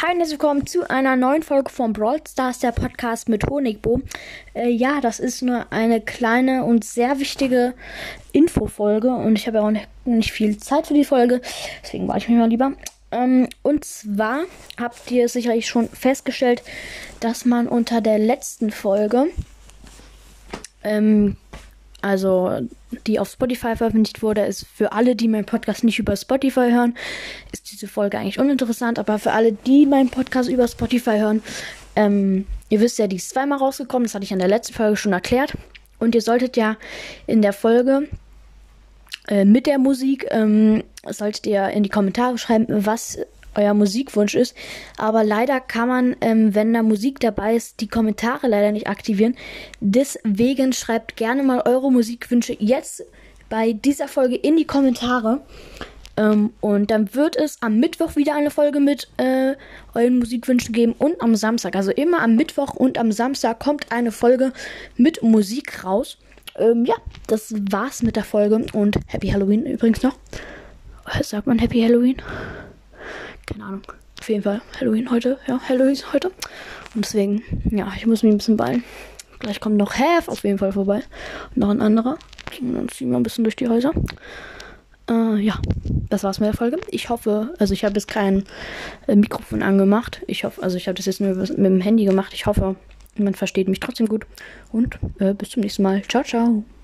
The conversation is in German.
Hi und herzlich willkommen zu einer neuen Folge von Brawl Stars, der Podcast mit Honigbo. Äh, ja, das ist nur eine kleine und sehr wichtige Infofolge und ich habe ja auch nicht viel Zeit für die Folge, deswegen warte ich mich mal lieber. Ähm, und zwar habt ihr sicherlich schon festgestellt, dass man unter der letzten Folge ähm, also die auf Spotify veröffentlicht wurde, ist für alle, die meinen Podcast nicht über Spotify hören, ist diese Folge eigentlich uninteressant. Aber für alle, die meinen Podcast über Spotify hören, ähm, ihr wisst ja, die ist zweimal rausgekommen. Das hatte ich in der letzten Folge schon erklärt. Und ihr solltet ja in der Folge äh, mit der Musik, ähm, solltet ihr in die Kommentare schreiben, was euer Musikwunsch ist. Aber leider kann man, ähm, wenn da Musik dabei ist, die Kommentare leider nicht aktivieren. Deswegen schreibt gerne mal eure Musikwünsche jetzt bei dieser Folge in die Kommentare. Ähm, und dann wird es am Mittwoch wieder eine Folge mit äh, euren Musikwünschen geben und am Samstag. Also immer am Mittwoch und am Samstag kommt eine Folge mit Musik raus. Ähm, ja, das war's mit der Folge und Happy Halloween übrigens noch. Sagt man Happy Halloween? Keine Ahnung. Auf jeden Fall Halloween heute. Ja, Halloween heute. Und deswegen, ja, ich muss mich ein bisschen ballen. Gleich kommt noch Have auf jeden Fall vorbei. Und noch ein anderer. Und dann ziehen wir ein bisschen durch die Häuser. Äh, ja, das war's mit der Folge. Ich hoffe, also ich habe jetzt kein äh, Mikrofon angemacht. Ich hoffe, also ich habe das jetzt nur mit dem Handy gemacht. Ich hoffe, man versteht mich trotzdem gut. Und äh, bis zum nächsten Mal. Ciao, ciao.